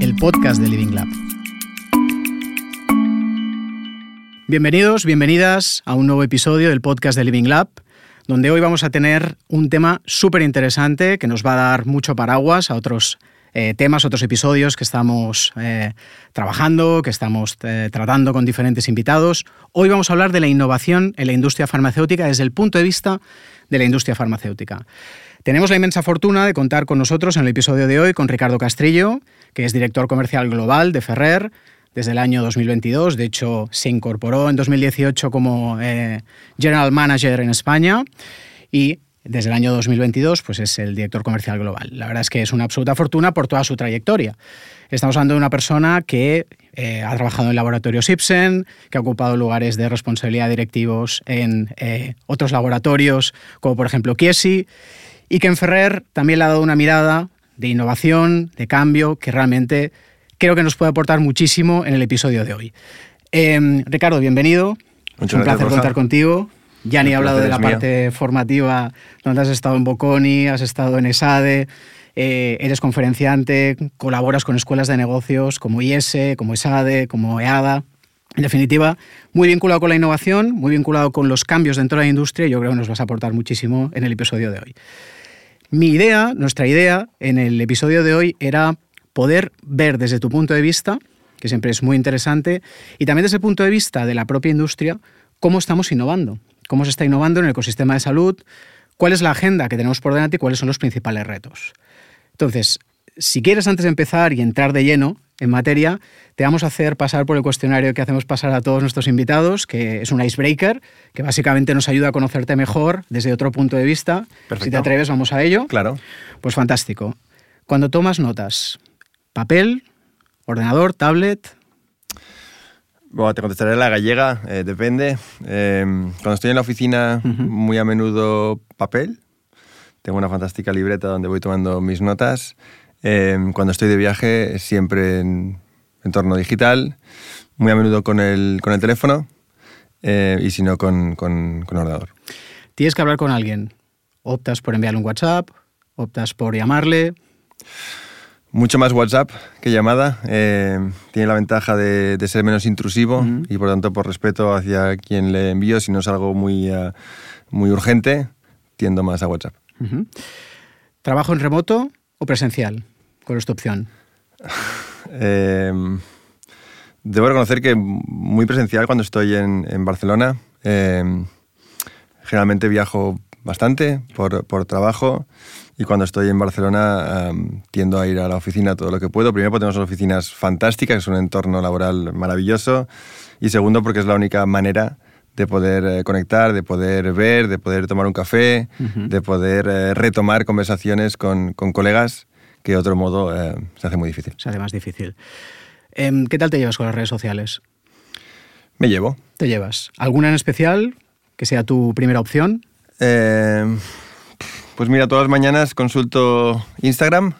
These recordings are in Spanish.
el podcast de Living Lab. Bienvenidos, bienvenidas a un nuevo episodio del podcast de Living Lab, donde hoy vamos a tener un tema súper interesante que nos va a dar mucho paraguas a otros eh, temas, otros episodios que estamos eh, trabajando, que estamos eh, tratando con diferentes invitados. Hoy vamos a hablar de la innovación en la industria farmacéutica desde el punto de vista de la industria farmacéutica. Tenemos la inmensa fortuna de contar con nosotros en el episodio de hoy con Ricardo Castrillo, que es director comercial global de Ferrer desde el año 2022. De hecho, se incorporó en 2018 como eh, General Manager en España y desde el año 2022 pues es el director comercial global. La verdad es que es una absoluta fortuna por toda su trayectoria. Estamos hablando de una persona que eh, ha trabajado en laboratorios Ipsen, que ha ocupado lugares de responsabilidad directivos en eh, otros laboratorios, como por ejemplo Kiesi, y que en Ferrer también le ha dado una mirada de innovación, de cambio, que realmente creo que nos puede aportar muchísimo en el episodio de hoy. Em, Ricardo, bienvenido. Muchas un placer contar contigo. Ya ni he hablado de la es parte formativa, donde has estado en Bocconi, has estado en ESADE, eh, eres conferenciante, colaboras con escuelas de negocios como IESE, como ESADE, como EADA. En definitiva, muy vinculado con la innovación, muy vinculado con los cambios dentro de la industria yo creo que nos vas a aportar muchísimo en el episodio de hoy. Mi idea, nuestra idea en el episodio de hoy era poder ver desde tu punto de vista, que siempre es muy interesante, y también desde el punto de vista de la propia industria, cómo estamos innovando, cómo se está innovando en el ecosistema de salud, cuál es la agenda que tenemos por delante y cuáles son los principales retos. Entonces, si quieres antes de empezar y entrar de lleno en materia, te vamos a hacer pasar por el cuestionario que hacemos pasar a todos nuestros invitados, que es un icebreaker, que básicamente nos ayuda a conocerte mejor desde otro punto de vista. Si te atreves, vamos a ello. Claro. Pues fantástico. Cuando tomas notas, papel, ordenador, tablet, Bueno, te contestaré la gallega, eh, depende. Eh, cuando estoy en la oficina, muy a menudo papel. Tengo una fantástica libreta donde voy tomando mis notas. Eh, cuando estoy de viaje, siempre en entorno digital. Muy a menudo con el, con el teléfono. eh, y si no, con, con, con ordenador. tienes que hablar con alguien. Optas por enviarle un WhatsApp, optas por llamarle. Mucho más WhatsApp que llamada. eh, tiene la ventaja de, de ser menos intrusivo y por tanto por respeto hacia quien le envío, si no es algo muy, eh, muy urgente, tiendo más a WhatsApp. ¿Trabajo en remoto o presencial? ¿Cuál es tu opción? Eh, debo reconocer que muy presencial cuando estoy en, Barcelona. Eh, generalmente viajo bastante por, por trabajo y cuando estoy en Barcelona eh, tiendo a ir a la oficina todo lo que puedo. Primero porque tenemos oficinas fantásticas, es un entorno laboral maravilloso y segundo porque es la única manera de poder eh, conectar, de poder ver, de poder tomar un café, de poder eh, retomar conversaciones con, con colegas que de otro modo eh, se hace muy difícil. Se hace más difícil. Em, ¿Qué tal te llevas con las redes sociales? Me llevo. ¿Te llevas? ¿Alguna en especial que sea tu primera opción? Eh, pues mira, todas las mañanas consulto Instagram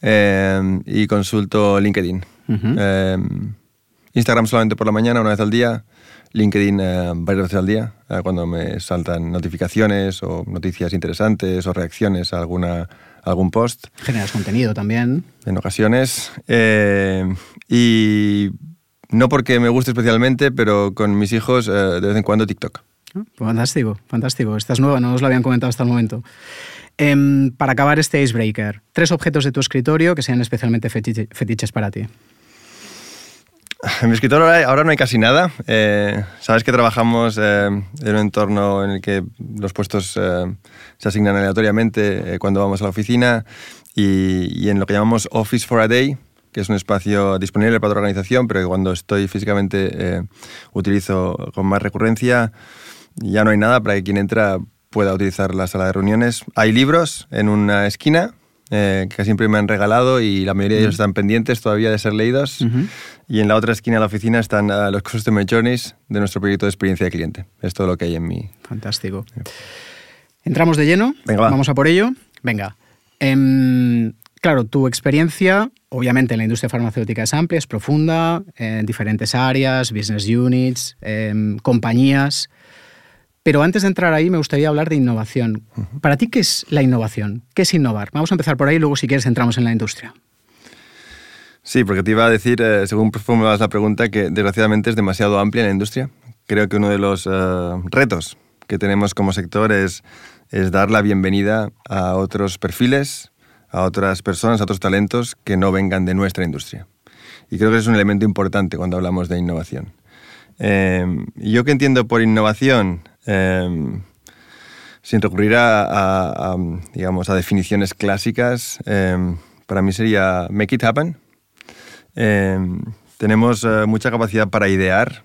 eh, y consulto LinkedIn. Eh, Instagram solamente por la mañana, una vez al día. LinkedIn eh, varias veces al día, eh, cuando me saltan notificaciones o noticias interesantes o reacciones a, alguna, a algún post Generas contenido también. en ocasiones. Eh, y no porque me guste especialmente, pero con mis hijos de vez en cuando TikTok. Ah, pues Fantástico, fantástico. Esta es nueva, no os lo habían comentado hasta el momento. Em, para acabar este icebreaker, tres objetos de tu escritorio que sean especialmente fetiche- fetiches para ti. En mi escritorio ahora, no hay casi nada. Eh, Sabes que trabajamos eh, en un entorno en el que los puestos eh, se asignan aleatoriamente eh, cuando vamos a la oficina y, y en lo que llamamos Office for a Day, que es un espacio disponible para otra organización, pero que cuando estoy físicamente eh, utilizo con más recurrencia, ya no hay nada para que quien entra pueda utilizar la sala de reuniones. Hay libros en una esquina eh, que siempre me han regalado y la mayoría de ellos están pendientes todavía de ser leídos. Ujú. Y en la otra esquina de la oficina están ah, los Customer Journeys de nuestro proyecto de experiencia de cliente. Es todo lo que hay en mi... Fantástico. ¿Entramos de lleno? Venga, va. Vamos a por ello. Venga. Em, claro, tu experiencia, obviamente, en la industria farmacéutica es amplia, es profunda, en diferentes áreas, business units, em, compañías. Pero antes de entrar ahí, me gustaría hablar de innovación. Para ti, ¿qué es la innovación? ¿Qué es innovar? Vamos a empezar por ahí y luego, si quieres, entramos en la industria. Sí, porque te iba a decir, eh, según formulabas la pregunta, que desgraciadamente es demasiado amplia en la industria. Creo que uno de los eh, retos que tenemos como sector es, es dar la bienvenida a otros perfiles, a otras personas, a otros talentos que no vengan de nuestra industria. Y creo que es un elemento importante cuando hablamos de innovación. Eh, yo que entiendo por innovación, sin recurrir a, digamos, a definiciones clásicas, para mí sería make it happen, Em, tenemos eh, mucha capacidad para idear,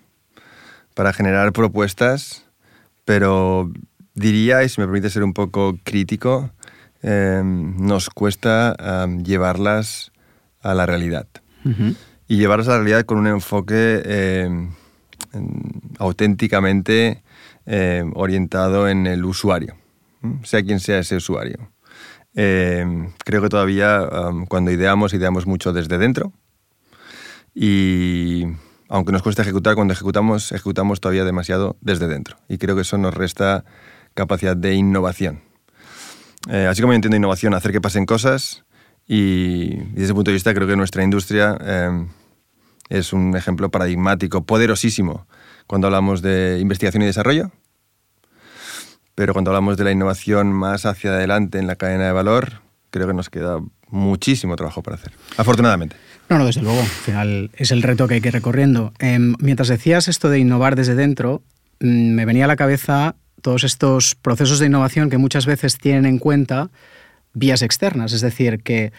para generar propuestas, pero diría, y si me permite ser un poco crítico, em, nos cuesta em, llevarlas a la realidad. Y llevarlas a la realidad con un enfoque auténticamente orientado en el usuario, sea quien sea ese usuario. creo que todavía cuando ideamos, ideamos mucho desde dentro, y aunque nos cuesta ejecutar, cuando ejecutamos, ejecutamos todavía demasiado desde dentro. Y creo que eso nos resta capacidad de innovación. Eh, así como yo entiendo innovación, hacer que pasen cosas, y, desde ese punto de vista creo que nuestra industria eh, es un ejemplo paradigmático, poderosísimo, cuando hablamos de investigación y desarrollo, pero cuando hablamos de la innovación más hacia adelante en la cadena de valor, creo que nos queda muchísimo trabajo para hacer, afortunadamente. No, no, desde luego. Al final es el reto que hay que ir recorriendo. Em, mientras decías esto de innovar desde dentro, mm, me venía a la cabeza todos estos procesos de innovación que muchas veces tienen en cuenta vías externas, es decir, que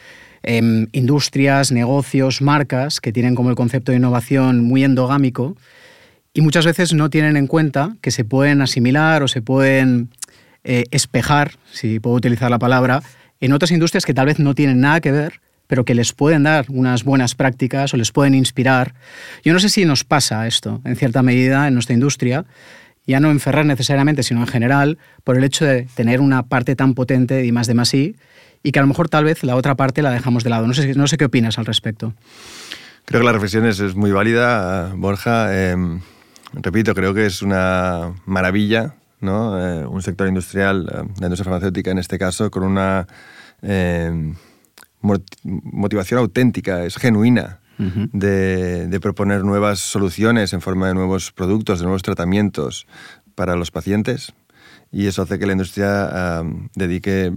em, industrias, negocios, marcas que tienen como el concepto de innovación muy endogámico y muchas veces no tienen en cuenta que se pueden asimilar o se pueden eh, espejar, si puedo utilizar la palabra, en otras industrias que tal vez no tienen nada que ver pero que les pueden dar unas buenas prácticas o les pueden inspirar. Yo no sé si nos pasa esto, en cierta medida, en nuestra industria, ya no en Ferrer necesariamente, sino en general, por el hecho de tener una parte tan potente de más de más y que a lo mejor tal vez la otra parte la dejamos de lado. No sé, no sé qué opinas al respecto. Creo que la reflexión es, muy válida, Borja. Em, repito, creo que es una maravilla, ¿no? Eh, un sector industrial, eh, la industria farmacéutica en este caso, con una em, motivación auténtica, es genuina. de, proponer nuevas soluciones en forma de nuevos productos, de nuevos tratamientos para los pacientes. Y eso hace que la industria dedique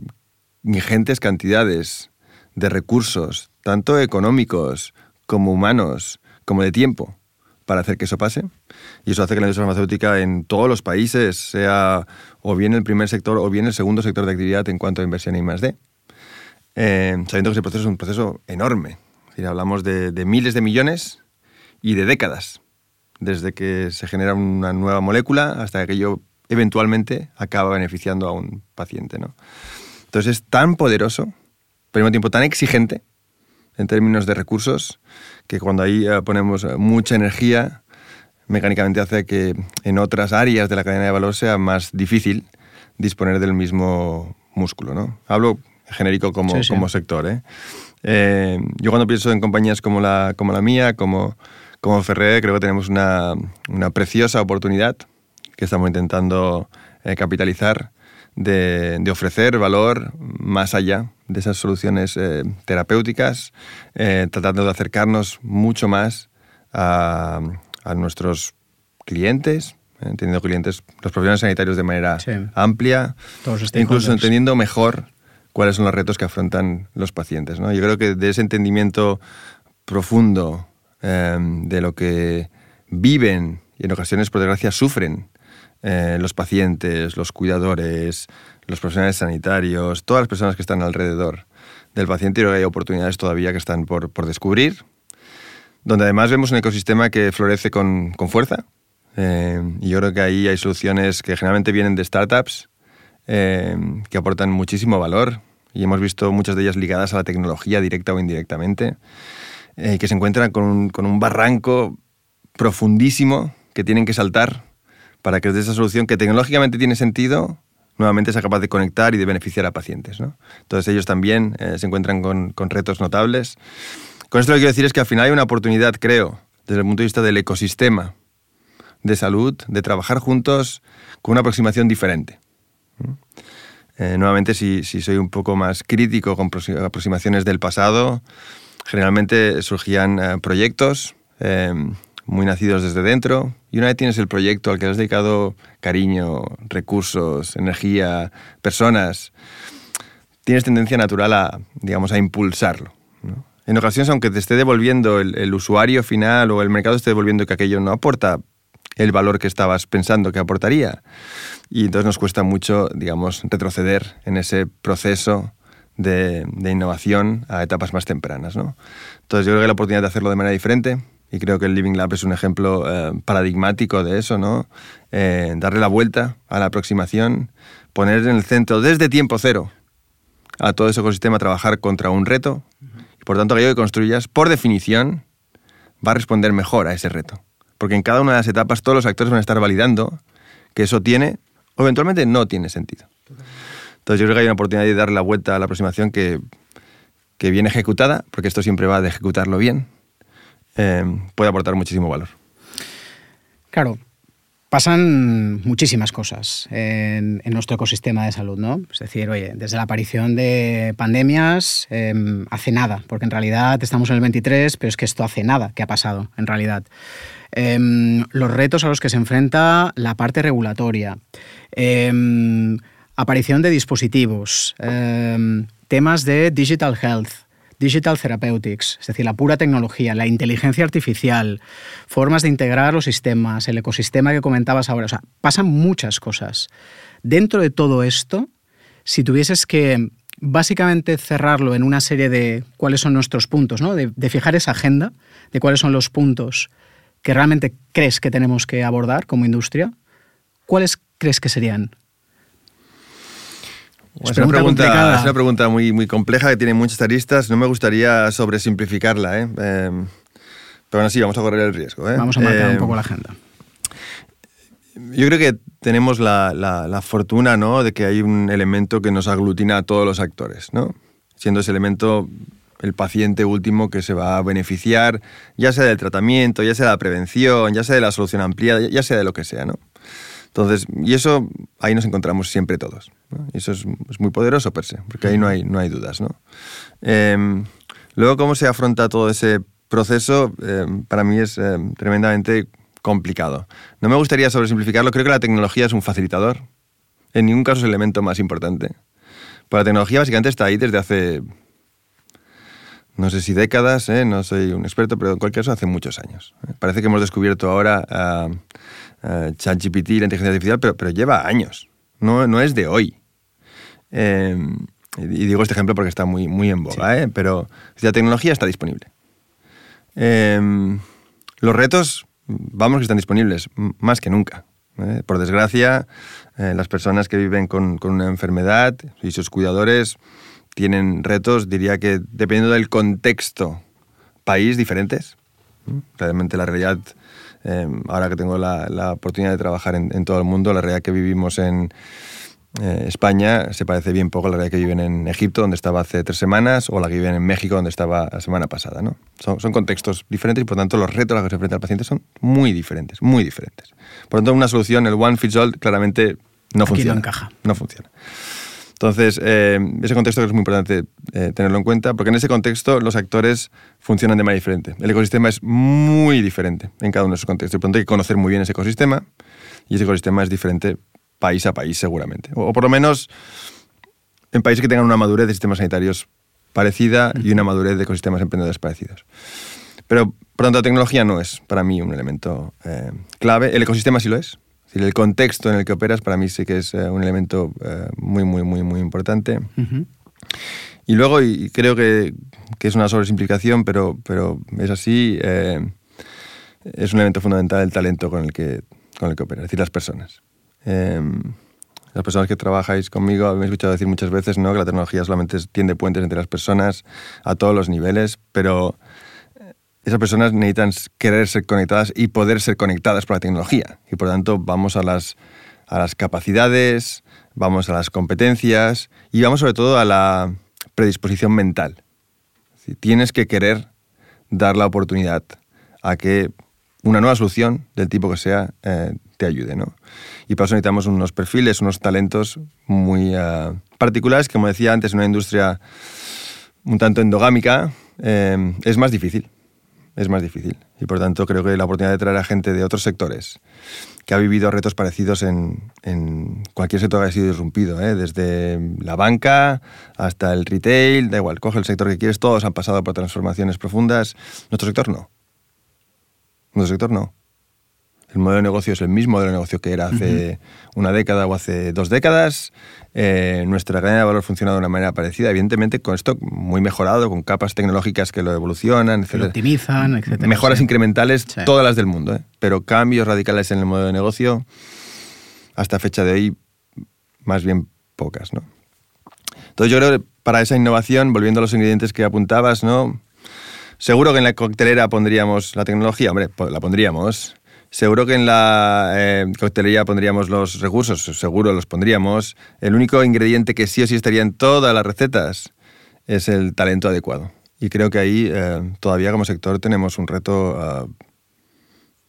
ingentes cantidades de recursos, tanto económicos como humanos, como de tiempo, para hacer que eso pase. Y eso hace que la industria farmacéutica en todos los países sea o bien el primer sector o bien el segundo sector de actividad en cuanto a inversión más de eh, sabiendo que ese proceso es un proceso enorme. hablamos de, miles de millones y de décadas, desde que se genera una nueva molécula hasta que ello eventualmente acaba beneficiando a un paciente. ¿no? Entonces es tan poderoso, pero al mismo tiempo tan exigente en términos de recursos, que cuando ahí eh, ponemos mucha energía, mecánicamente hace que en otras áreas de la cadena de valor sea más difícil disponer del mismo músculo. ¿no? Hablo genérico como, como sector. ¿eh? ¿eh? yo cuando pienso en compañías como la, como la mía, como, como Ferrer, creo que tenemos una, una preciosa oportunidad que estamos intentando eh, capitalizar de, de, ofrecer valor más allá de esas soluciones eh, terapéuticas, tratando de acercarnos mucho más a, a nuestros clientes, entendiendo clientes, los profesionales sanitarios de manera amplia, e incluso entendiendo mejor cuáles son los retos que afrontan los pacientes. ¿no? Yo creo que de ese entendimiento profundo em, de lo que viven y en ocasiones, por desgracia, sufren eh, los pacientes, los cuidadores, los profesionales sanitarios, todas las personas que están alrededor del paciente, que hay oportunidades todavía que están por, por descubrir, donde además vemos un ecosistema que florece con, con fuerza. Eh, y yo creo que ahí hay soluciones que generalmente vienen de startups, eh, que aportan muchísimo valor y hemos visto muchas de ellas ligadas a la tecnología directa o indirectamente, eh, que se encuentran con un, con un, barranco profundísimo que tienen que saltar para que desde esa solución que tecnológicamente tiene sentido, nuevamente sea capaz de conectar y de beneficiar a pacientes. ¿no? Entonces ellos también eh, se encuentran con, con, retos notables. Con esto lo que quiero decir es que al final hay una oportunidad, creo, desde el punto de vista del ecosistema de salud, de trabajar juntos con una aproximación diferente. Eh, nuevamente, si, soy un poco más crítico con aproximaciones del pasado, generalmente surgían eh, proyectos muy nacidos desde dentro y una vez tienes el proyecto al que has dedicado cariño, recursos, energía, personas, tienes tendencia natural a, digamos, a impulsarlo. En ocasiones, aunque te esté devolviendo el, usuario final o el mercado esté devolviendo que aquello no aporta el valor que estabas pensando que aportaría. Y entonces nos cuesta mucho, digamos, retroceder en ese proceso de, innovación a etapas más tempranas. ¿no? Entonces yo creo que la oportunidad de hacerlo de manera diferente, y creo que el Living Lab es un ejemplo eh, paradigmático de eso, ¿no? Eh, darle la vuelta a la aproximación, poner en el centro desde tiempo cero a todo ese ecosistema, trabajar contra un reto, y por tanto aquello que construyas, por definición, va a responder mejor a ese reto. Porque en cada una de las etapas todos los actores van a estar validando que eso tiene o eventualmente no tiene sentido. Entonces yo creo que hay una oportunidad de darle la vuelta a la aproximación que, que bien ejecutada, porque esto siempre va de ejecutarlo bien, eh, puede aportar muchísimo valor. Claro, pasan muchísimas cosas en, nuestro ecosistema de salud, ¿no? Es decir, oye, desde la aparición de pandemias em, hace nada, porque en realidad estamos en el 23, pero es que esto hace nada que ha pasado, en realidad. Em, los retos a los que se enfrenta la parte regulatoria, em, aparición de dispositivos, em, temas de digital health, digital therapeutics, es decir, la pura tecnología, la inteligencia artificial, formas de integrar los sistemas, el ecosistema que comentabas ahora, o sea, pasan muchas cosas. Dentro de todo esto, si tuvieses que básicamente cerrarlo en una serie de cuáles son nuestros puntos, ¿no? de, de fijar esa agenda, de cuáles son los puntos que realmente crees que tenemos que abordar como industria, ¿cuáles crees que serían? Es, una pregunta, es una pregunta muy, muy compleja que tiene muchas aristas. No me gustaría sobresimplificarla, ¿eh? Em, pero aún así vamos a correr el riesgo. ¿eh? Vamos a marcar un em, poco la agenda. Yo creo que tenemos la, la, fortuna ¿no? de que hay un elemento que nos aglutina a todos los actores, ¿no? siendo ese elemento el paciente último que se va a beneficiar, ya sea del tratamiento, ya sea de la prevención, ya sea de la solución ampliada, ya sea de lo que sea, ¿no? Entonces, y eso ahí nos encontramos siempre todos. Y eso es, muy poderoso per se, porque ahí no hay, no hay dudas. ¿no? Em, luego, cómo se afronta todo ese proceso, em, para mí es em, tremendamente complicado. No me gustaría sobresimplificarlo, creo que la tecnología es un facilitador. En ningún caso es el elemento más importante. Pero la tecnología básicamente está ahí desde hace, no sé si décadas, ¿eh? no soy un experto, pero en cualquier caso hace muchos años. ¿eh? Parece que hemos descubierto ahora ah, uh, ChatGPT, la inteligencia artificial, pero, pero lleva años, no, no es de hoy. Eh, y digo este ejemplo porque está muy, muy en boga, ¿eh? pero la tecnología está disponible. Eh, los retos, vamos que están disponibles, más que nunca. ¿eh? Por desgracia, las personas que viven con, con, una enfermedad y sus cuidadores tienen retos, diría que dependiendo del contexto, país diferentes. Realmente la realidad Em, ahora que tengo la, oportunidad de trabajar en, todo el mundo, la realidad que vivimos en eh, España se parece bien poco a la realidad que viven en Egipto, donde estaba hace tres semanas, o la que viven en México, donde estaba la semana pasada. ¿no? Son, son contextos diferentes y por tanto los retos a los que se enfrenta el paciente son muy diferentes, muy diferentes. Por lo tanto, una solución, el one fits all, claramente no funciona. No encaja. No funciona. Entonces, eh, ese contexto es muy importante eh, tenerlo en cuenta, porque en ese contexto los actores funcionan de manera diferente. El ecosistema es muy diferente en cada uno de esos contextos. Por lo tanto, hay que conocer muy bien ese ecosistema, y ese ecosistema es diferente país a país, seguramente. O, por lo menos en países que tengan una madurez de sistemas sanitarios parecida y una madurez de ecosistemas emprendedores parecidos. Pero, por lo tanto, la tecnología no es para mí un elemento eh, clave. El ecosistema sí lo es el contexto en el que operas para mí sí que es eh, un elemento eh, muy, muy, muy, muy importante. Y luego, y creo que, que, es una sobresimplificación, pero, pero es así, eh, es un elemento fundamental el talento con el que, con el que operas, es decir, las personas. las personas que trabajáis conmigo, me he escuchado decir muchas veces ¿no? que la tecnología solamente tiende puentes entre las personas a todos los niveles, pero esas personas necesitan querer ser conectadas y poder ser conectadas por la tecnología. Y por lo tanto vamos a las, capacidades, vamos a las competencias y vamos sobre todo a la predisposición mental. tienes que querer dar la oportunidad a que una nueva solución, del tipo que sea, eh, te ayude. ¿no? Y para eso necesitamos unos perfiles, unos talentos muy eh, particulares, como decía antes, en una industria un tanto endogámica, eh, es más difícil. Es más difícil. Y por tanto creo que la oportunidad de traer a gente de otros sectores que ha vivido retos parecidos en, en cualquier sector que haya sido irrumpido, ¿eh? desde la banca hasta el retail, da igual, coge el sector que quieres, todos han pasado por transformaciones profundas. Nuestro sector no. Nuestro sector no. El modelo de negocio es el mismo modelo de negocio que era hace una década o hace dos décadas. Eh, nuestra cadena de valor funciona de una manera parecida, evidentemente con esto muy mejorado, con capas tecnológicas que lo evolucionan, Que lo optimizan, etcétera. Mejoras sí. incrementales, Sí. todas las del mundo, ¿eh? pero cambios radicales en el modelo de negocio, hasta fecha de hoy, más bien pocas. ¿no? Entonces yo creo que para esa innovación, volviendo a los ingredientes que apuntabas, ¿no? seguro que en la coctelera pondríamos la tecnología, hombre, po- la pondríamos. Seguro que en la eh, coctelería pondríamos los recursos, seguro los pondríamos. El único ingrediente que sí o sí estaría en todas las recetas es el talento adecuado. Y creo que ahí eh, todavía como sector tenemos un reto ah,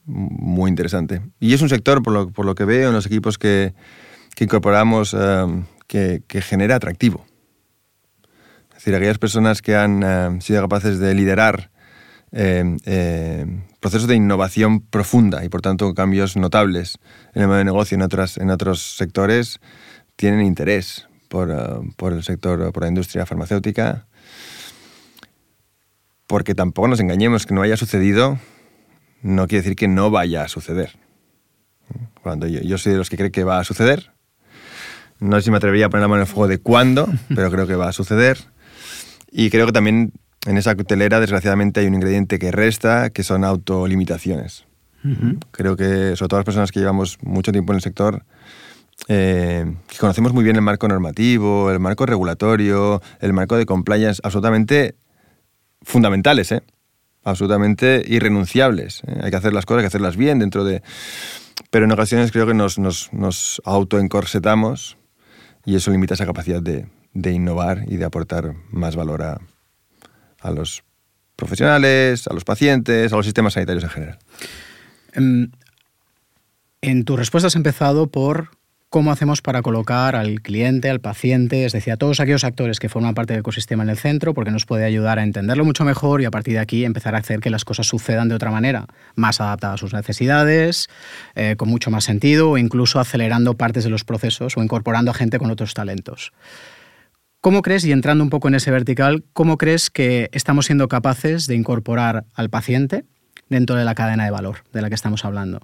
muy interesante. Y es un sector, por lo, que veo en los equipos que, que incorporamos, eh, que, que genera atractivo. Es decir, aquellas personas que han eh, sido capaces de liderar eh, eh, procesos de innovación profunda y por tanto cambios notables en el modo de negocio en, otras, en otros sectores tienen interés por, eh, por el sector, por la industria farmacéutica. Porque tampoco nos engañemos, que no haya sucedido no quiere decir que no vaya a suceder. Cuando yo, yo soy de los que cree que va a suceder. No sé si me atrevería a poner la mano en el fuego de cuándo, pero creo que va a suceder. Y creo que también en esa coctelera, desgraciadamente, hay un ingrediente que resta, que son autolimitaciones. Ujú. Creo que, sobre todo las personas que llevamos mucho tiempo en el sector, eh, que conocemos muy bien el marco normativo, el marco regulatorio, el marco de compliance, absolutamente fundamentales, ¿eh? absolutamente irrenunciables. ¿eh? Hay que hacer las cosas, hay que hacerlas bien dentro de... Pero en ocasiones creo que nos, nos, nos autoencorsetamos y eso limita esa capacidad de, de innovar y de aportar más valor a, a los profesionales, a los pacientes, a los sistemas sanitarios en general. Em, En tu respuesta has empezado por cómo hacemos para colocar al cliente, al paciente, es decir, a todos aquellos actores que forman parte del ecosistema en el centro, porque nos puede ayudar a entenderlo mucho mejor y a partir de aquí empezar a hacer que las cosas sucedan de otra manera, más adaptada a sus necesidades, eh, con mucho más sentido o incluso acelerando partes de los procesos o incorporando a gente con otros talentos. ¿Cómo crees, y entrando un poco en ese vertical, cómo crees que estamos siendo capaces de incorporar al paciente dentro de la cadena de valor de la que estamos hablando?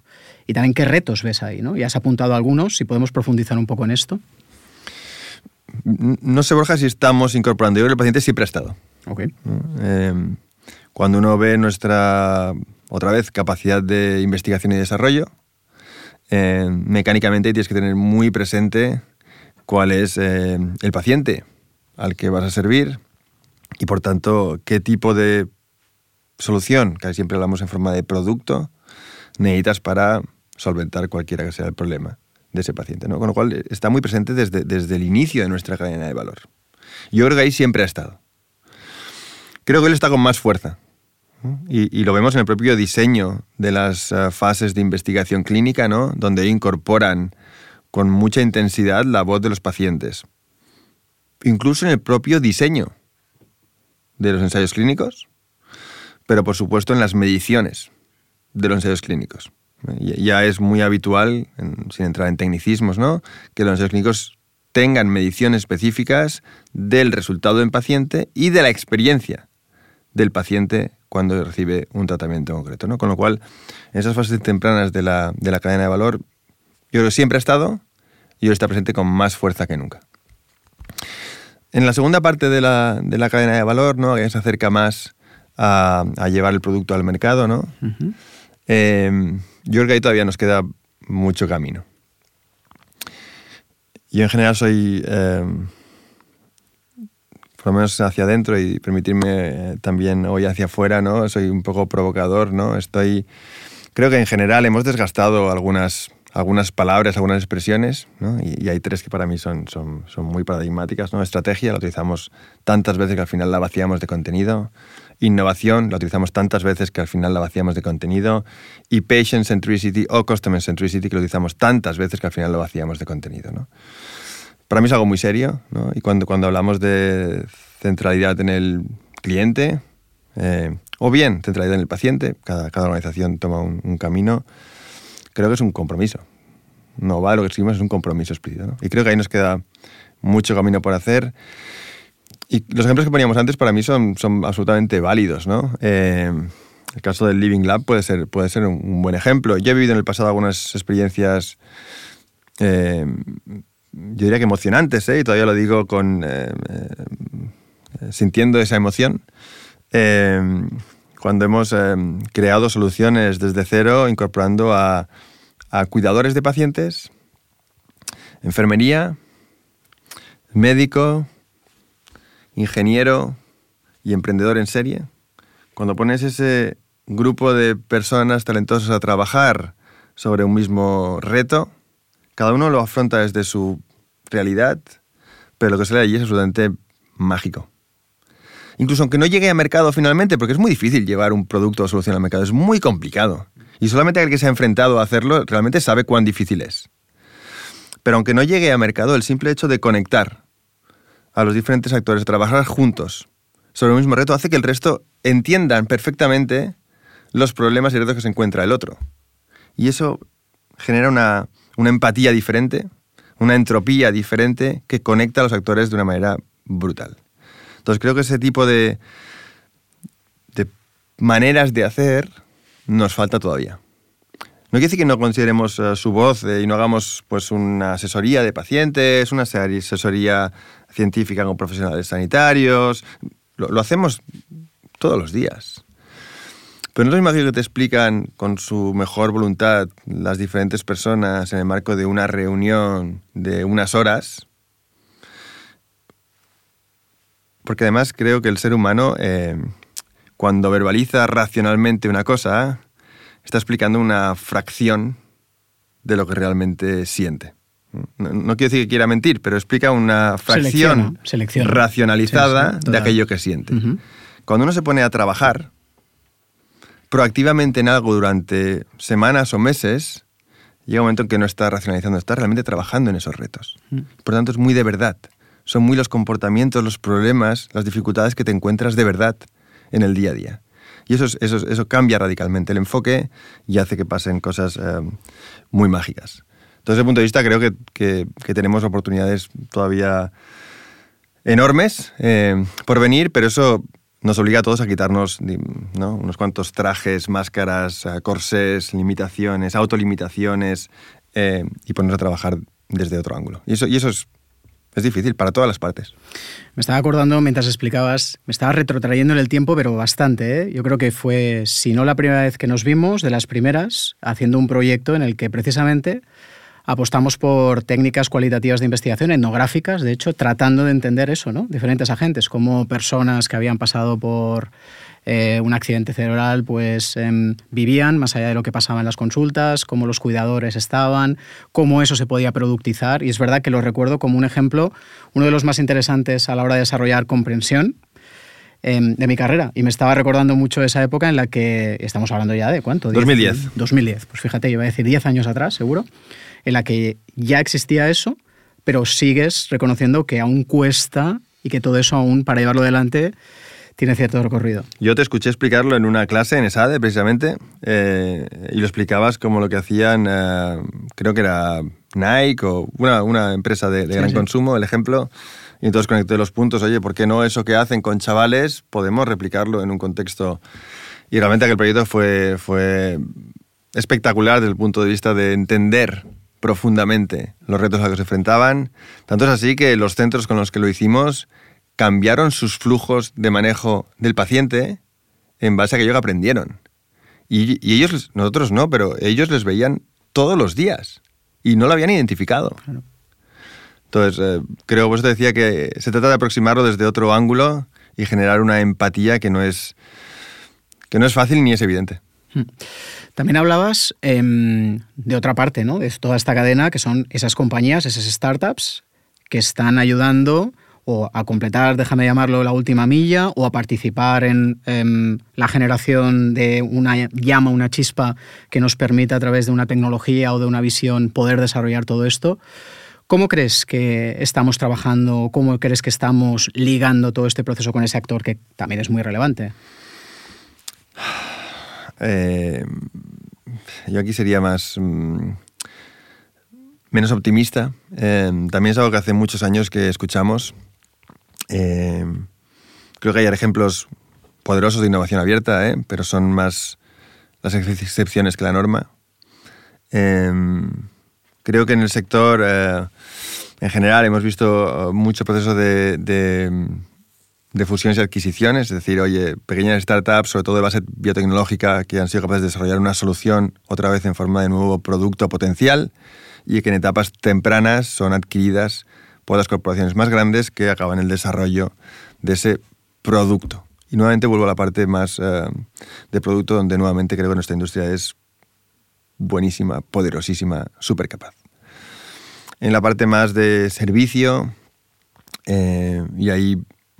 Y también qué retos ves ahí, ¿no? Ya has apuntado algunos, si podemos profundizar un poco en esto. No sé, Borja, si estamos incorporando. Yo creo que el paciente siempre ha estado. Ok. ¿no? Eh, cuando uno ve nuestra, otra vez, capacidad de investigación y desarrollo, eh, mecánicamente tienes que tener muy presente cuál es eh, el paciente al que vas a servir y, por tanto, qué tipo de solución, que siempre hablamos en forma de producto, necesitas para solventar cualquiera que sea el problema de ese paciente. ¿no? Con lo cual, está muy presente desde, desde el inicio de nuestra cadena de valor. Yo creo siempre ha estado. Creo que él está con más fuerza. Y, lo vemos en el propio diseño de las uh, fases de investigación clínica, ¿no? donde incorporan con mucha intensidad la voz de los pacientes. Incluso en el propio diseño de los ensayos clínicos, pero por supuesto en las mediciones de los ensayos clínicos. Ya es muy habitual, sin entrar en tecnicismos, ¿no? que los ensayos clínicos tengan mediciones específicas del resultado en paciente y de la experiencia del paciente cuando recibe un tratamiento concreto. ¿no? Con lo cual, en esas fases tempranas de la, de la cadena de valor, yo siempre ha estado y hoy está presente con más fuerza que nunca. En la segunda parte de la, de la cadena de valor, ¿no? que se acerca más a, a, llevar el producto al mercado, ¿no? Uh -huh. eh, yo creo que ahí todavía nos queda mucho camino. Yo en general soy, eh, por lo menos hacia adentro y permitirme también hoy hacia afuera, ¿no? Soy un poco provocador, ¿no? Estoy, creo que en general hemos desgastado algunas, algunas palabras, algunas expresiones, ¿no? y, y, hay tres que para mí son, son, son muy paradigmáticas, ¿no? Estrategia, la utilizamos tantas veces que al final la vaciamos de contenido. Innovación, la utilizamos tantas veces que al final la vaciamos de contenido. Y patient centricity o customer centricity, que lo utilizamos tantas veces que al final lo vaciamos de contenido. ¿no? Para mí es algo muy serio. ¿no? Y cuando, cuando hablamos de centralidad en el cliente, eh, o bien centralidad en el paciente, cada, cada organización toma un, camino, creo que es un compromiso. No va lo que escribimos, es un compromiso explícito. Y creo que ahí nos queda mucho camino por hacer. Y los ejemplos que poníamos antes para mí son, son absolutamente válidos. ¿no? Eh, el caso del Living Lab puede ser, puede ser un, buen ejemplo. Yo he vivido en el pasado algunas experiencias, eh, yo diría que emocionantes, ¿eh? y todavía lo digo con, eh, sintiendo esa emoción. cuando hemos creado soluciones desde cero, incorporando a, a cuidadores de pacientes, enfermería, médico, ingeniero y emprendedor en serie cuando pones ese grupo de personas talentosas a trabajar sobre un mismo reto, cada uno lo afronta desde su realidad, pero lo que sale allí es absolutamente mágico. Incluso aunque no llegue a mercado finalmente, porque es muy difícil llevar un producto o solución al mercado, es muy complicado. Y solamente aquel que se ha enfrentado a hacerlo realmente sabe cuán difícil es. Pero aunque no llegue a mercado, el simple hecho de conectar a los diferentes actores, trabajar juntos sobre el mismo reto hace que el resto entiendan perfectamente los problemas y retos que se encuentra el otro. Y eso genera una, empatía diferente, una entropía diferente que conecta a los actores de una manera brutal. Entonces creo que ese tipo de, de maneras de hacer nos falta todavía. No quiere decir que no consideremos eh, su voz eh, y no hagamos pues, una asesoría de pacientes, una asesoría científica con profesionales sanitarios. Lo, hacemos todos los días. Pero no lo mismo que te explican con su mejor voluntad las diferentes personas en el marco de una reunión de unas horas. Porque además creo que el ser humano, eh, cuando verbaliza racionalmente una cosa, está explicando una fracción de lo que realmente siente. No, quiero decir que quiera mentir, pero explica una fracción racionalizada de aquello que siente. Cuando uno se pone a trabajar proactivamente en algo durante semanas o meses, llega un momento en que no está racionalizando, está realmente trabajando en esos retos. Por tanto, es muy de verdad. Son muy los comportamientos, los problemas, las dificultades que te encuentras de verdad en el día a día. Y eso, eso, eso cambia radicalmente el enfoque y hace que pasen cosas eh, muy mágicas. Desde ese punto de vista creo que, tenemos oportunidades todavía enormes eh, por venir, pero eso nos obliga a todos a quitarnos unos cuantos trajes, máscaras, eh, corsés, limitaciones, autolimitaciones eh, y ponernos a trabajar desde otro ángulo. Y eso, y eso es, es difícil para todas las partes. Me estaba acordando mientras explicabas, me estaba retrotrayendo en el tiempo, pero bastante. Yo creo que fue, si no la primera vez que nos vimos, de las primeras, haciendo un proyecto en el que precisamente apostamos por técnicas cualitativas de investigación, etnográficas, de hecho, tratando de entender eso, ¿no? Diferentes agentes, como personas que habían pasado por eh, un accidente cerebral, pues em, vivían más allá de lo que pasaba en las consultas, cómo los cuidadores estaban, cómo eso se podía productizar. Y es verdad que lo recuerdo como un ejemplo, uno de los más interesantes a la hora de desarrollar comprensión em, de mi carrera. Y me estaba recordando mucho esa época en la que estamos hablando ya de cuánto? 2010. 2010. Pues fíjate, yo iba a decir 10 años atrás, seguro en la que ya existía eso, pero sigues reconociendo que aún cuesta y que todo eso aún para llevarlo adelante tiene cierto recorrido. Yo te escuché explicarlo en una clase en ESADE, precisamente, eh, y lo explicabas como lo que hacían, eh, creo que era Nike o una, empresa de, gran consumo, el ejemplo, y entonces conecté los puntos, oye, ¿por qué no eso que hacen con chavales podemos replicarlo en un contexto? Y realmente aquel proyecto fue, fue espectacular desde el punto de vista de entender profundamente los retos a los que se enfrentaban. Tanto es así que los centros con los que lo hicimos cambiaron sus flujos de manejo del paciente en base a que aprendieron. Y, ellos, nosotros no, pero ellos les veían todos los días y no lo habían identificado. Entonces, eh, creo, eso te decía que se trata de aproximarlo desde otro ángulo y generar una empatía que no es, que no es fácil ni es evidente. Hmm. También hablabas em, de otra parte, ¿no? De toda esta cadena, que son esas compañías, esas startups, que están ayudando o a completar, déjame llamarlo, la última milla, o a participar en em, la generación de una llama, una chispa que nos permita a través de una tecnología o de una visión poder desarrollar todo esto. ¿Cómo crees que estamos trabajando, cómo crees que estamos ligando todo este proceso con ese actor que también es muy relevante? Eh, yo aquí sería más... mm, menos optimista. Eh, también es algo que hace muchos años que escuchamos. Eh, creo que hay ejemplos poderosos de innovación abierta, ¿eh? pero son más las ex- excepciones que la norma. Eh, creo que en el sector, eh, en general, hemos visto mucho proceso de, de- de fusiones y adquisiciones, es decir, oye, pequeñas startups, sobre todo de base biotecnológica, que han sido capaces de desarrollar una solución otra vez en forma de nuevo producto potencial y que en etapas tempranas son adquiridas por las corporaciones más grandes que acaban el desarrollo de ese producto. Y nuevamente vuelvo a la parte más eh, de producto donde nuevamente creo que nuestra industria es buenísima, poderosísima, súper capaz. En la parte más de servicio, eh, y ahí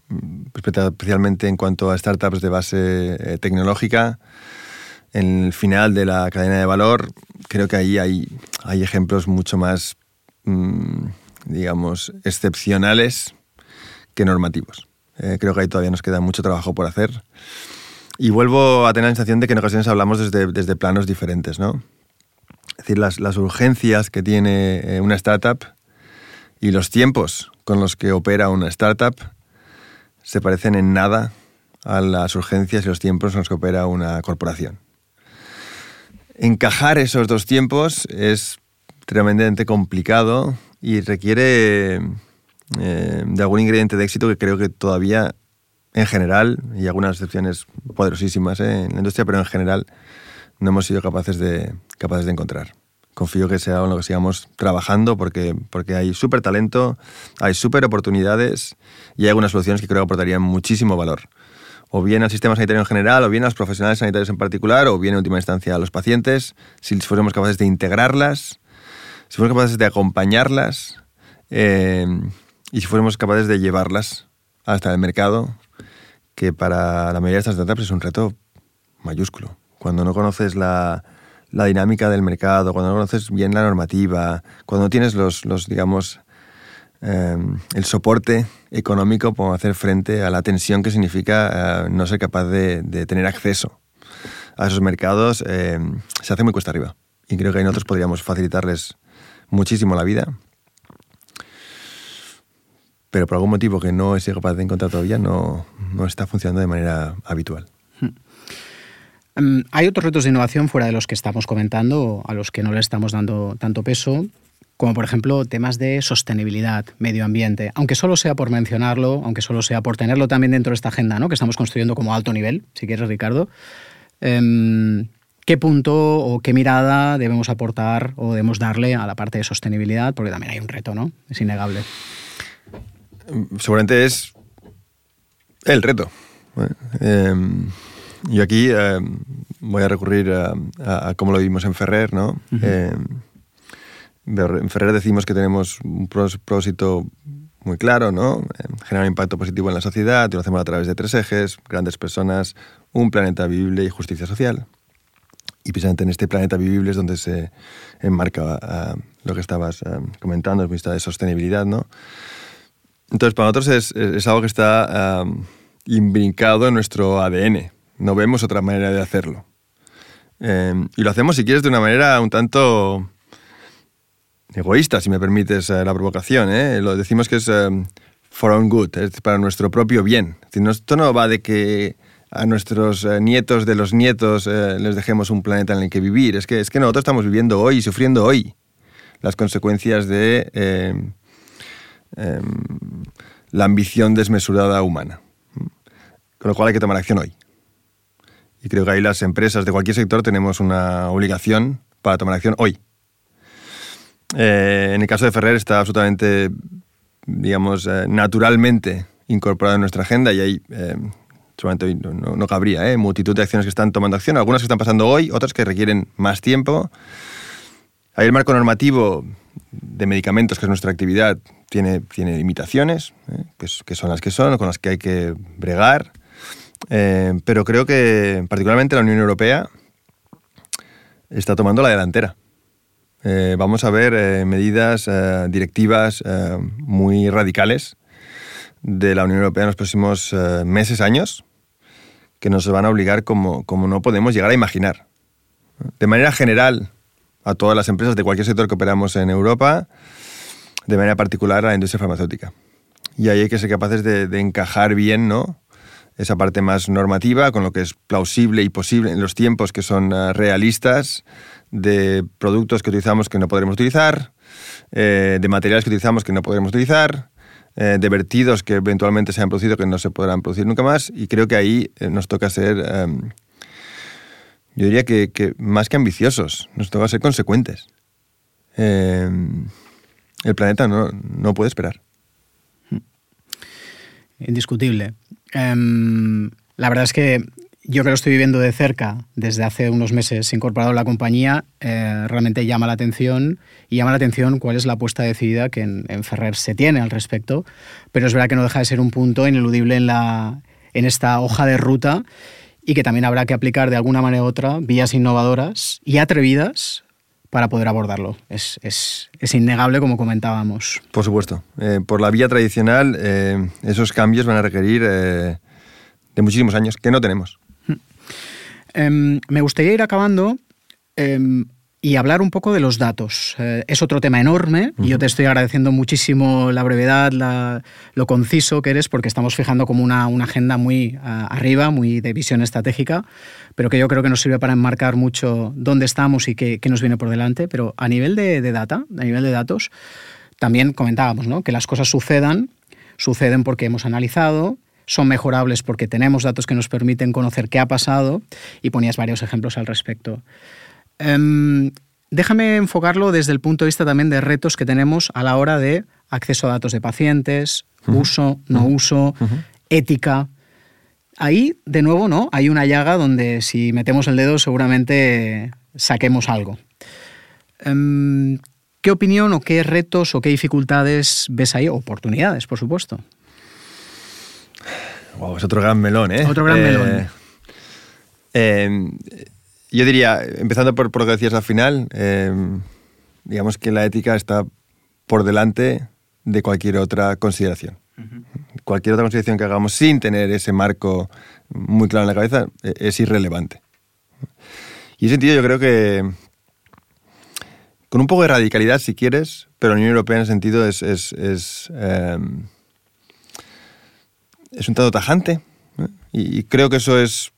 mm, especialmente en cuanto a startups de base eh, tecnológica, en el final de la cadena de valor, creo que ahí hay, hay ejemplos mucho más, mm, digamos, excepcionales que normativos. Eh, creo que ahí todavía nos queda mucho trabajo por hacer. Y vuelvo a tener la sensación de que en ocasiones hablamos desde, desde planos diferentes, ¿no? Es decir, las, las urgencias que tiene eh, una startup y los tiempos con los que opera una startup se parecen en nada a las urgencias y los tiempos con los que opera una corporación. Encajar esos dos tiempos es tremendamente complicado y requiere eh, de algún ingrediente de éxito que creo que todavía, en general, y algunas excepciones poderosísimas eh, en la industria, pero en general no hemos sido capaces de, capaces de encontrar. Confío que sea en lo que sigamos trabajando porque, porque hay súper talento, hay súper oportunidades y hay algunas soluciones que creo que aportarían muchísimo valor. O bien al sistema sanitario en general, o bien a los profesionales sanitarios en particular, o bien en última instancia a los pacientes, si fuéramos capaces de integrarlas, si fuéramos capaces de acompañarlas eh, y si fuéramos capaces de llevarlas hasta el mercado, que para la mayoría de estas startups es un reto mayúsculo. Cuando no conoces la, la dinámica del mercado, cuando no conoces bien la normativa, cuando no tienes los, los digamos, eh, el soporte económico para hacer frente a la tensión que significa eh, no ser capaz de, de, tener acceso a esos mercados, eh, se hace muy cuesta arriba. Y creo que ahí nosotros podríamos facilitarles muchísimo la vida. Pero por algún motivo que no he sido capaz de encontrar todavía, no, no está funcionando de manera habitual. Um, hay otros retos de innovación fuera de los que estamos comentando, a los que no le estamos dando tanto peso, como por ejemplo temas de sostenibilidad, medio ambiente, aunque solo sea por mencionarlo, aunque solo sea por tenerlo también dentro de esta agenda ¿no? que estamos construyendo como alto nivel, si quieres Ricardo. Um, ¿Qué punto o qué mirada debemos aportar o debemos darle a la parte de sostenibilidad? Porque también hay un reto, ¿no? Es innegable. Seguramente es el reto. Eh, yo aquí eh, voy a recurrir a, a, a, cómo lo vimos en Ferrer, ¿no? Uh -huh. eh, en Ferrer decimos que tenemos un propósito muy claro, ¿no? Generar un impacto positivo en la sociedad, y lo hacemos a través de tres ejes, grandes personas, un planeta vivible y justicia social. Y precisamente en este planeta vivible es donde se enmarca uh, lo que estabas uh, comentando, el vista de sostenibilidad, ¿no? Entonces, para nosotros es, es algo que está uh, imbrincado en nuestro ADN. No vemos otra manera de hacerlo. Eh, y lo hacemos, si quieres, de una manera un tanto egoísta, si me permites eh, la provocación. ¿eh? Lo decimos que es um, for own good, es para nuestro propio bien. Es decir, esto no va de que a nuestros eh, nietos de los nietos eh, les dejemos un planeta en el que vivir. Es que, es que nosotros estamos viviendo hoy y sufriendo hoy las consecuencias de eh, em, la ambición desmesurada humana. Con lo cual hay que tomar acción hoy. Y creo que ahí las empresas de cualquier sector tenemos una obligación para tomar acción hoy. Eh, en el caso de Ferrer está absolutamente, digamos, naturalmente incorporado en nuestra agenda y ahí solamente hoy no, no, no cabría, ¿eh? multitud de acciones que están tomando acción, algunas que están pasando hoy, otras que requieren más tiempo. Ahí el marco normativo de medicamentos, que es nuestra actividad, tiene, tiene limitaciones, ¿eh? que, es, que, son las que son, con las que hay que bregar. Eh, pero creo que particularmente la Unión Europea está tomando la delantera. Eh, vamos a ver eh, medidas, eh, directivas eh, muy radicales de la Unión Europea en los próximos meses, años, que nos van a obligar como, como no podemos llegar a imaginar. De manera general, a todas las empresas de cualquier sector que operamos en Europa, de manera particular a la industria farmacéutica. Y ahí hay que ser capaces de, encajar bien, ¿no? esa parte más normativa, con lo que es plausible y posible en los tiempos que son uh, realistas, de productos que utilizamos que no podremos utilizar, eh, de materiales que utilizamos que no podremos utilizar, eh, de vertidos que eventualmente se han producido que no se podrán producir nunca más. Y creo que ahí eh, nos toca ser, um, yo diría que, más que ambiciosos, nos toca ser consecuentes. el planeta no, no puede esperar. Indiscutible. Um, la verdad es que yo que lo estoy viviendo de cerca desde hace unos meses incorporado a la compañía, eh, realmente llama la atención y llama la atención cuál es la apuesta decidida que en, en, Ferrer se tiene al respecto, pero es verdad que no deja de ser un punto ineludible en, la, en esta hoja de ruta y que también habrá que aplicar de alguna manera u otra vías innovadoras y atrevidas para poder abordarlo. Es, es, es innegable, como comentábamos. Por supuesto. Eh, por la vía tradicional, eh, esos cambios van a requerir eh, de muchísimos años que no tenemos. Eh, me gustaría ir acabando em, y hablar un poco de los datos. Eh, es otro tema enorme y yo te estoy agradeciendo muchísimo la brevedad, la, lo conciso que eres, porque estamos fijando como una, una agenda muy uh, arriba, muy de visión estratégica, pero que yo creo que nos sirve para enmarcar mucho dónde estamos y qué, qué nos viene por delante. Pero a nivel de, de, data, a nivel de datos, también comentábamos ¿no? que las cosas sucedan, suceden porque hemos analizado, son mejorables porque tenemos datos que nos permiten conocer qué ha pasado y ponías varios ejemplos al respecto. Um, déjame enfocarlo desde el punto de vista también de retos que tenemos a la hora de acceso a datos de pacientes, uh -huh. uso, no uh -huh. uso, uh -huh. ética. Ahí, de nuevo, ¿no? Hay una llaga donde si metemos el dedo seguramente saquemos algo. Um, ¿Qué opinión o qué retos o qué dificultades ves ahí? Oportunidades, por supuesto. Wow, es otro gran melón, ¿eh? Otro gran eh, melón. Eh, yo diría, empezando por, por, lo que decías al final, eh, digamos que la ética está por delante de cualquier otra consideración. Uh -huh. Cualquier otra consideración que hagamos sin tener ese marco muy claro en la cabeza eh, es irrelevante. Y en ese sentido yo creo que con un poco de radicalidad si quieres, pero la Unión Europea en ese sentido es, es, es, eh, es un tanto tajante. ¿eh? Y, y creo que eso es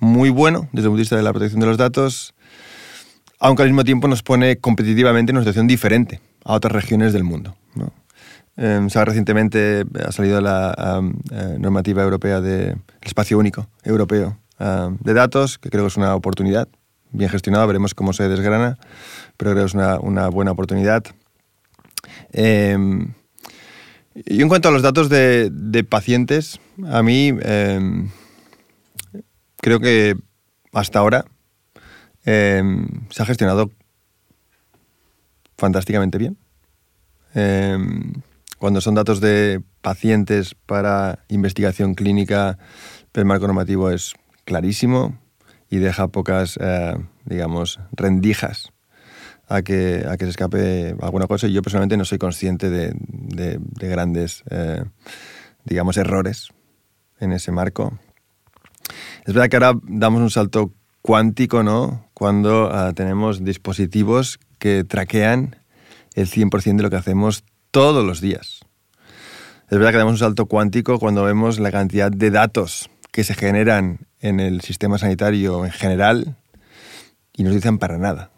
muy bueno desde el punto de vista de la protección de los datos, aunque al mismo tiempo nos pone competitivamente en una situación diferente a otras regiones del mundo. ¿no? Eh, sabe, recientemente ha salido la um, eh, normativa europea del de espacio único europeo de datos, que creo que es una oportunidad bien gestionada, veremos cómo se desgrana, pero creo que es una, una buena oportunidad. Eh, y en cuanto a los datos de, pacientes, a mí eh, creo que hasta ahora eh, se ha gestionado fantásticamente bien. Eh, cuando son datos de pacientes para investigación clínica, el marco normativo es clarísimo y deja pocas, eh, digamos, rendijas a que, a que se escape alguna cosa. Y yo personalmente no soy consciente de, de, de grandes, eh, digamos, errores en ese marco. Es verdad que ahora damos un salto cuántico, ¿no? Cuando uh, tenemos dispositivos que traquean el 100% de lo que hacemos todos los días. Es verdad que damos un salto cuántico cuando vemos la cantidad de datos que se generan en el sistema sanitario en general y no se dicen para nada.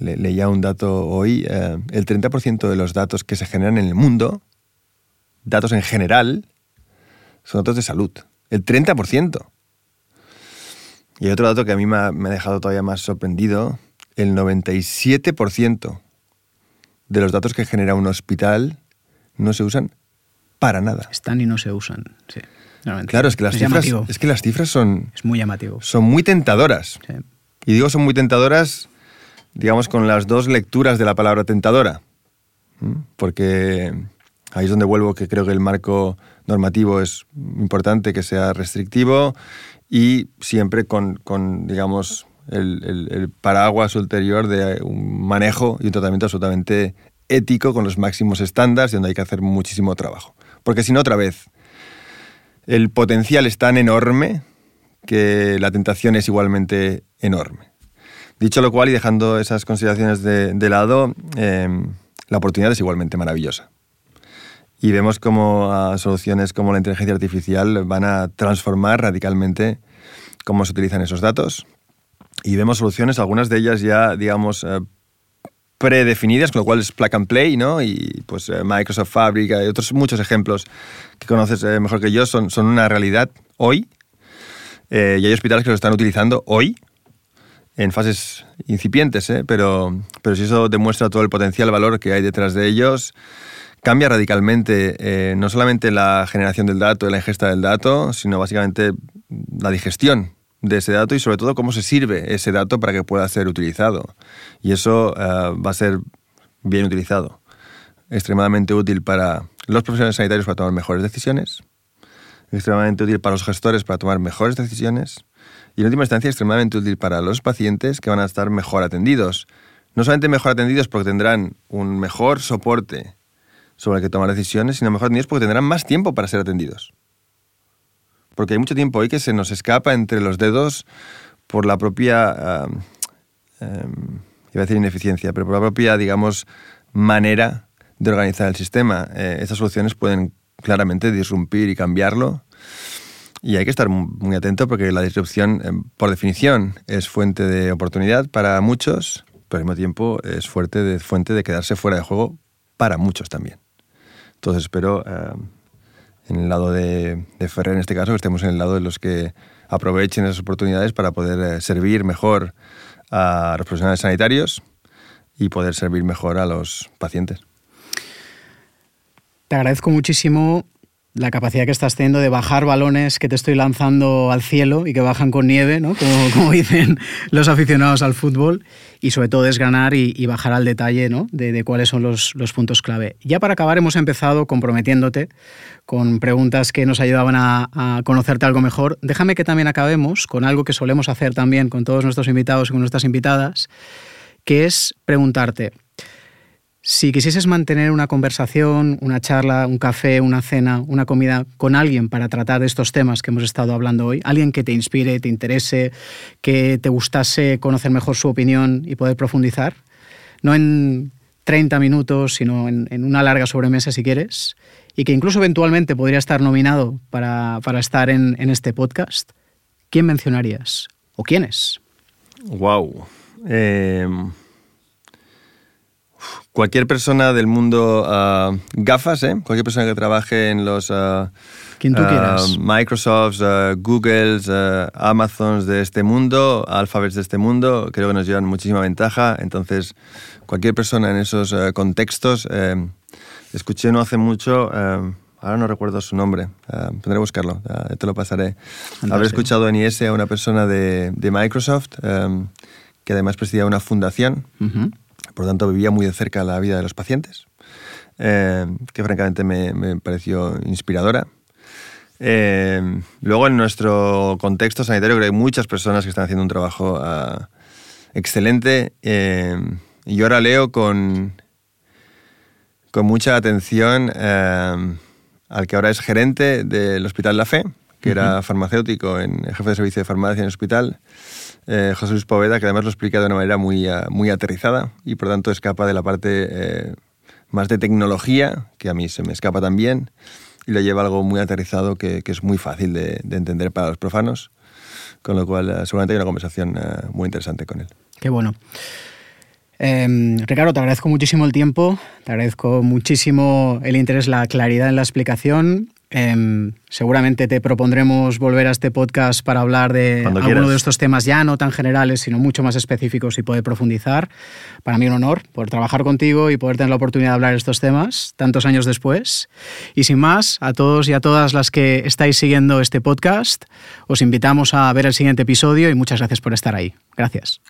Le, leía un dato hoy, eh, el 30% de los datos que se generan en el mundo, datos en general, son datos de salud. El 30%. Y hay otro dato que a mí me ha, me ha dejado todavía más sorprendido, el 97% de los datos que genera un hospital no se usan para nada. Están y no se usan, sí. Claro, es que, las es cifras, es que las cifras son... Es muy llamativo. Son muy tentadoras. Sí. Y digo son muy tentadoras, digamos, con las dos lecturas de la palabra tentadora. Porque ahí es donde vuelvo que creo que el marco normativo es importante, que sea restrictivo y siempre con, digamos, el, el, el, paraguas ulterior de un manejo y un tratamiento absolutamente ético con los máximos estándares y donde hay que hacer muchísimo trabajo. Porque si no, otra vez, el potencial es tan enorme que la tentación es igualmente enorme. Dicho lo cual y dejando esas consideraciones de, lado, em, la oportunidad es igualmente maravillosa. Y vemos cómo ah, soluciones como la inteligencia artificial van a transformar radicalmente cómo se utilizan esos datos. Y vemos soluciones, algunas de ellas ya, digamos, eh, predefinidas, con lo cual es plug and play, ¿no? Y pues eh, Microsoft Fabric y otros muchos ejemplos que conoces eh, mejor que yo son una realidad hoy. y hay hospitales que lo están utilizando hoy en fases incipientes, pero, pero si eso demuestra todo el potencial valor que hay detrás de ellos, cambia radicalmente eh, no solamente la generación del dato la ingesta del dato, sino básicamente la digestión de ese dato y sobre todo cómo se sirve ese dato para que pueda ser utilizado. Y eso eh, va a ser bien utilizado, extremadamente útil para los profesionales sanitarios para tomar mejores decisiones, extremadamente útil para los gestores para tomar mejores decisiones y en última instancia extremadamente útil para los pacientes que van a estar mejor atendidos. No solamente mejor atendidos porque tendrán un mejor soporte sobre el que tomar decisiones, sino mejor atendidos porque tendrán más tiempo para ser atendidos. Porque hay mucho tiempo hoy que se nos escapa entre los dedos por la propia, em, iba a decir ineficiencia, pero por la propia, digamos, manera de organizar el sistema. Eh, estas soluciones pueden claramente disrumpir y cambiarlo. Y hay que estar muy atento porque la disrupción, em, por definición, es fuente de oportunidad para muchos, pero al mismo tiempo es fuerte de, fuente de quedarse fuera de juego para muchos también. Entonces espero, eh, en el lado de, Ferrer en este caso, que estemos en el lado de los que aprovechen esas oportunidades para poder eh, servir mejor a los profesionales sanitarios y poder servir mejor a los pacientes. Te agradezco muchísimo la capacidad que estás teniendo de bajar balones que te estoy lanzando al cielo y que bajan con nieve, ¿no? como, dicen los aficionados al fútbol, y sobre todo desgranar y, y bajar al detalle ¿no? de, cuáles son los, puntos clave. Ya para acabar hemos empezado comprometiéndote con preguntas que nos ayudaban a, a, conocerte algo mejor. Déjame que también acabemos con algo que solemos hacer también con todos nuestros invitados y con nuestras invitadas, que es preguntarte, si quisieses mantener una conversación, una charla, un café, una cena, una comida con alguien para tratar de estos temas que hemos estado hablando hoy, alguien que te inspire, te interese, que te gustase conocer mejor su opinión y poder profundizar, no en 30 minutos, sino en, una larga sobremesa si quieres, y que incluso eventualmente podría estar nominado para, estar en, este podcast, ¿quién mencionarías? ¿O quiénes? Wow. Cualquier persona del mundo uh, gafas, ¿eh? cualquier persona que trabaje en los uh, Quien tú. Uh, Microsofts, Googles, Amazons de este mundo, Alphabets de este mundo, creo que nos llevan muchísima ventaja. Entonces, cualquier persona en esos contextos, escuché no hace mucho, ahora no recuerdo su nombre, tendré que buscarlo, te lo pasaré. Haber escuchado en IS a una persona de, de Microsoft que además presidía una fundación por lo tanto vivía muy de cerca la vida de los pacientes, eh, que francamente me, pareció inspiradora. Eh, luego en nuestro contexto sanitario creo que hay muchas personas que están haciendo un trabajo ah, excelente eh, y yo ahora leo con, con mucha atención al que ahora es gerente del Hospital La Fe, que era farmacéutico, en, jefe de servicio de farmacia en el hospital, eh, José Luis Poveda, que además lo explica de una manera muy, ah, muy aterrizada y por tanto escapa de la parte eh, más de tecnología, que a mí se me escapa también, y lo lleva algo muy aterrizado que, es muy fácil de, de, entender para los profanos, con lo cual eh, seguramente hay una conversación muy interesante con él. Qué bueno. Em, Ricardo, te agradezco muchísimo el tiempo, te agradezco muchísimo el interés, la claridad en la explicación Em, seguramente te propondremos volver a este podcast para hablar de alguno de estos temas ya no tan generales, sino mucho más específicos y poder profundizar. Para mí un honor poder trabajar contigo y poder tener la oportunidad de hablar de estos temas tantos años después. Y sin más, a todos y a todas las que estáis siguiendo este podcast, os invitamos a ver el siguiente episodio y muchas gracias por estar ahí. Gracias.